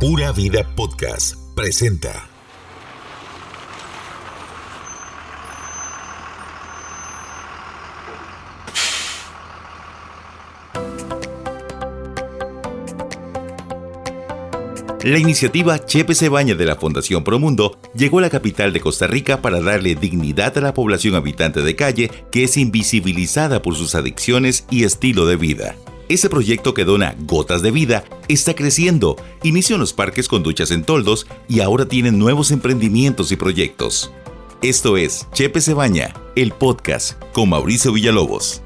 Pura Vida Podcast presenta. La iniciativa Chepe se baña de la Fundación Promundo llegó a la capital de Costa Rica para darle dignidad a la población habitante de calle que es invisibilizada por sus adicciones y estilo de vida. Ese proyecto que dona gotas de vida está creciendo. Inició en los parques con duchas en toldos y ahora tienen nuevos emprendimientos y proyectos. Esto es Chepe se baña, el podcast con Mauricio Villalobos.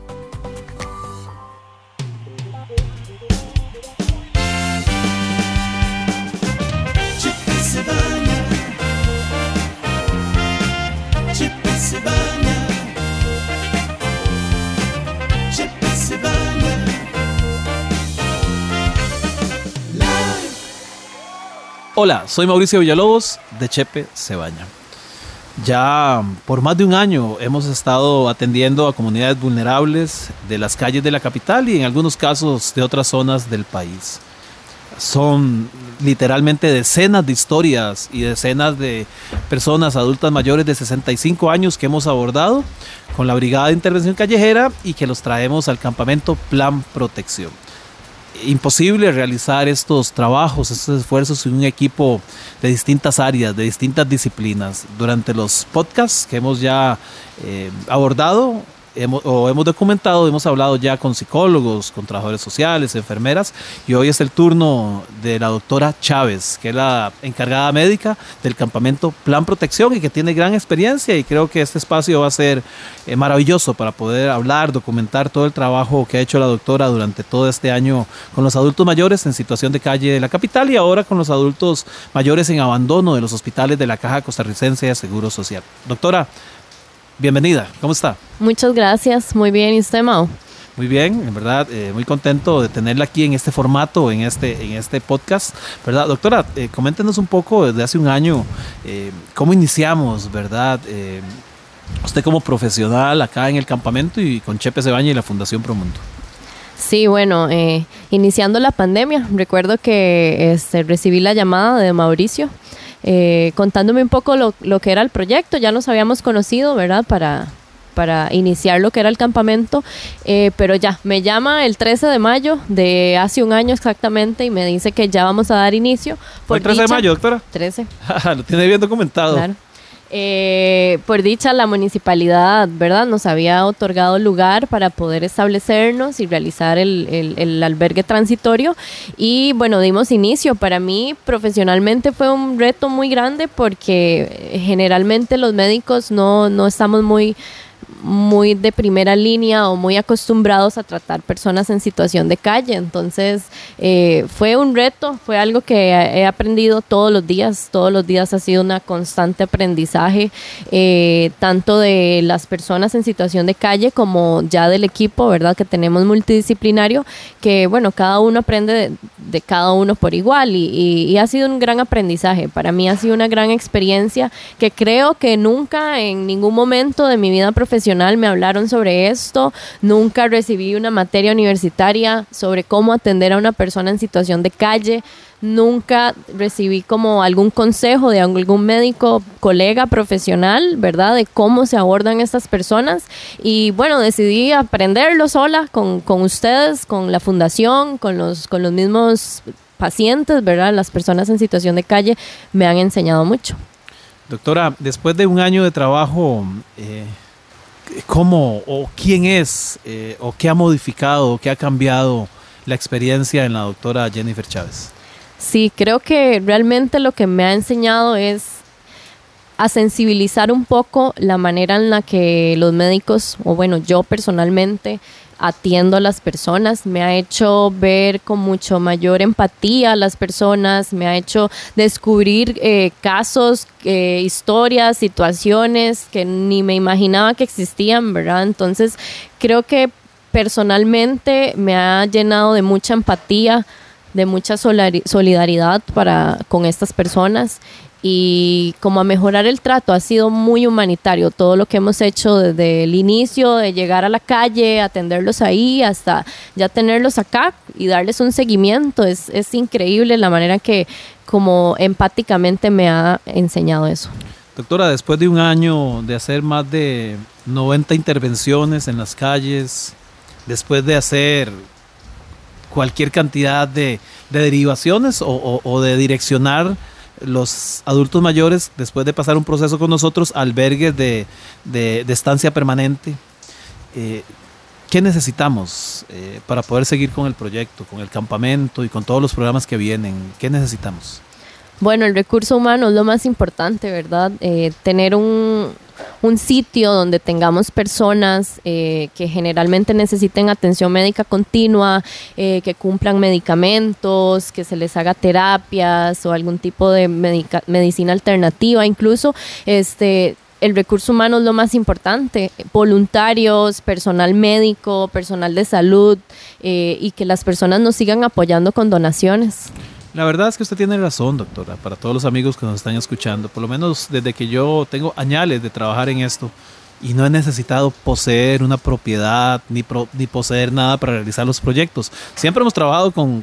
Hola, soy Mauricio Villalobos de Chepe se baña. Ya por más de un año hemos estado atendiendo a comunidades vulnerables de las calles de la capital y en algunos casos de otras zonas del país. Son literalmente decenas de historias y decenas de personas adultas mayores de 65 años que hemos abordado con la Brigada de Intervención Callejera y que los traemos al campamento Plan Protección imposible realizar estos trabajos, estos esfuerzos sin un equipo de distintas áreas, de distintas disciplinas. Durante los podcasts que hemos ya eh, abordado, hemos, documentado, hemos hablado ya con psicólogos, con trabajadores sociales, enfermeras, y hoy es el turno de la doctora Chávez, que es la encargada médica del campamento Plan Protección y que tiene gran experiencia y creo que este espacio va a ser eh, maravilloso para poder hablar, documentar todo el trabajo que ha hecho la doctora durante todo este año con los adultos mayores en situación de calle de la capital y ahora con los adultos mayores en abandono de los hospitales de la Caja Costarricense de Seguro Social. Doctora, bienvenida, ¿cómo está? Muchas gracias, muy bien, ¿y usted, Mao? Muy bien, en verdad, eh, muy contento de tenerla aquí en este formato, en este, en este podcast, ¿verdad? Doctora, eh, coméntenos un poco desde hace un año, eh, cómo iniciamos, ¿verdad? usted como profesional acá en el campamento y con Chepe Cebaña y la Fundación Promundo. Sí, bueno, iniciando la pandemia, recuerdo que este, recibí la llamada de Mauricio eh, contándome un poco lo, lo, que era el proyecto. Ya nos habíamos conocido, ¿verdad? Para, para iniciar lo que era el campamento, eh, pero ya, me llama el 13 de mayo de hace un año exactamente y me dice que ya vamos a dar inicio. Por ¿El 13 de mayo, doctora? 13. lo tiene bien documentado. Claro. Eh, por dicha, la municipalidad, ¿verdad? Nos había otorgado lugar para poder establecernos y realizar el, el, albergue transitorio. Y bueno, dimos inicio. Para mí, profesionalmente, fue un reto muy grande porque generalmente los médicos no, no estamos muy muy de primera línea o muy acostumbrados a tratar personas en situación de calle. Entonces eh, fue un reto, fue algo que he aprendido todos los días, todos los días ha sido una constante aprendizaje, eh, tanto de las personas en situación de calle como ya del equipo, ¿verdad? Que tenemos multidisciplinario, que bueno, cada uno aprende de, cada uno por igual y, y ha sido un gran aprendizaje. Para mí ha sido una gran experiencia que creo que nunca en ningún momento de mi vida profesional me hablaron sobre esto, nunca recibí una materia universitaria sobre cómo atender a una persona en situación de calle, nunca recibí como algún consejo de algún médico, colega profesional, ¿verdad? De cómo se abordan estas personas. Y bueno, decidí aprenderlo sola con, con ustedes, con la fundación, con los, con los mismos pacientes, ¿verdad? Las personas en situación de calle me han enseñado mucho. Doctora, después de un año de trabajo, eh, cómo o quién es eh, o qué ha modificado o qué ha cambiado la experiencia en la doctora Jennifer Chávez. Sí, creo que realmente lo que me ha enseñado es a sensibilizar un poco la manera en la que los médicos, o bueno, yo personalmente, atiendo a las personas, me ha hecho ver con mucho mayor empatía a las personas, me ha hecho descubrir eh, casos, eh, historias, situaciones que ni me imaginaba que existían, ¿verdad? Entonces creo que personalmente me ha llenado de mucha empatía, de mucha solidaridad para con estas personas y como a mejorar el trato. Ha sido muy humanitario todo lo que hemos hecho desde el inicio, de llegar a la calle, atenderlos ahí, hasta ya tenerlos acá y darles un seguimiento. Es, es increíble la manera que como empáticamente me ha enseñado eso. Doctora, después de un año de hacer más de 90 intervenciones en las calles, después de hacer cualquier cantidad de, derivaciones o, de direccionar los adultos mayores, después de pasar un proceso con nosotros, albergues de, estancia permanente, eh, ¿qué necesitamos eh, para poder seguir con el proyecto, con el campamento y con todos los programas que vienen? ¿Qué necesitamos? Bueno, el recurso humano es lo más importante, ¿verdad? Eh, tener un, sitio donde tengamos personas eh, que generalmente necesiten atención médica continua, eh, que cumplan medicamentos, que se les haga terapias o algún tipo de medicina alternativa, incluso este el recurso humano es lo más importante, voluntarios, personal médico, personal de salud y que las personas nos sigan apoyando con donaciones. La verdad es que usted tiene razón, doctora, para todos los amigos que nos están escuchando. Por lo menos desde que yo tengo añales de trabajar en esto y no he necesitado poseer una propiedad ni, ni poseer nada para realizar los proyectos. Siempre hemos trabajado con,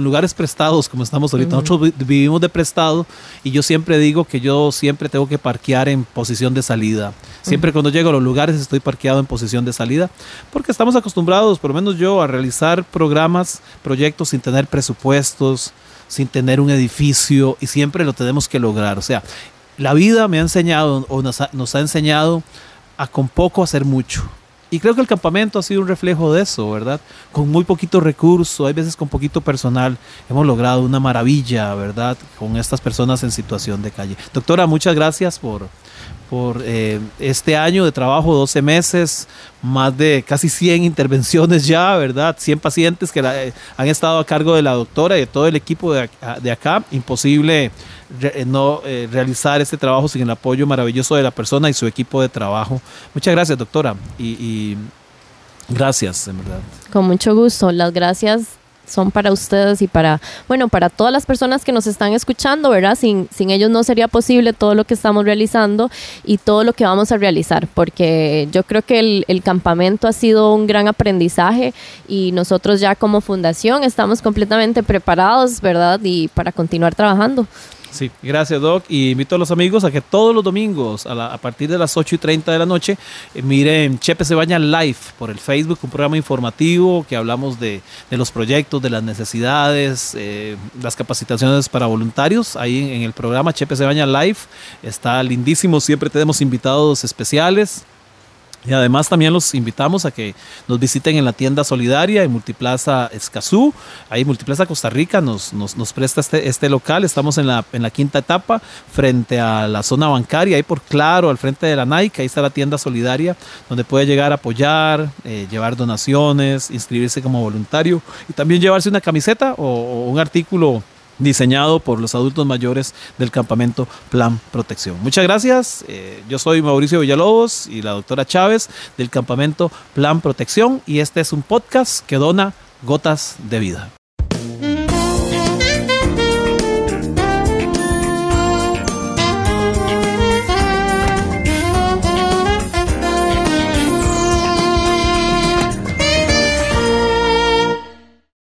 lugares prestados, como estamos ahorita. Nosotros vivimos de prestado y yo siempre digo que yo siempre tengo que parquear en posición de salida. Siempre cuando llego a los lugares estoy parqueado en posición de salida porque estamos acostumbrados, por lo menos yo, a realizar programas, proyectos sin tener presupuestos sin tener un edificio y siempre lo tenemos que lograr. O sea, la vida me ha enseñado o nos ha, enseñado a con poco hacer mucho. Y creo que el campamento ha sido un reflejo de eso, ¿verdad? Con muy poquito recurso, hay veces con poquito personal, hemos logrado una maravilla, ¿verdad? Con estas personas en situación de calle. Doctora, muchas gracias por, por eh, este año de trabajo, 12 meses, más de casi 100 intervenciones ya, ¿verdad? 100 pacientes que eh, han estado a cargo de la doctora y de todo el equipo de, acá. Imposible eh, no realizar este trabajo sin el apoyo maravilloso de la persona y su equipo de trabajo. Muchas gracias, doctora. y gracias, en verdad. Con mucho gusto. Las gracias son para ustedes y para, bueno, para todas las personas que nos están escuchando, ¿verdad? Sin, sin ellos no sería posible todo lo que estamos realizando y todo lo que vamos a realizar, porque yo creo que el, el campamento ha sido un gran aprendizaje y nosotros ya como fundación estamos completamente preparados, ¿verdad? Y para continuar trabajando. Sí, gracias Doc. Y invito a los amigos a que todos los domingos a, partir de las 8 y 30 de la noche eh, miren Chepe se baña live por el Facebook, un programa informativo que hablamos de, los proyectos, de las necesidades, eh, las capacitaciones para voluntarios. Ahí en, en el programa Chepe se baña live está lindísimo, siempre tenemos invitados especiales. Y además también los invitamos a que nos visiten en la tienda solidaria en Multiplaza Escazú. Ahí Multiplaza Costa Rica nos, nos, nos, presta este, este local. Estamos en la, en la quinta etapa frente a la zona bancaria, ahí por claro, al frente de la Nike. Ahí está la tienda solidaria donde puede llegar a apoyar, eh, llevar donaciones, inscribirse como voluntario y también llevarse una camiseta o, o un artículo diseñado por los adultos mayores del campamento Plan Protección. Muchas gracias. Eh, yo soy Mauricio Villalobos y la doctora Chávez del campamento Plan Protección y este es un podcast que dona gotas de vida.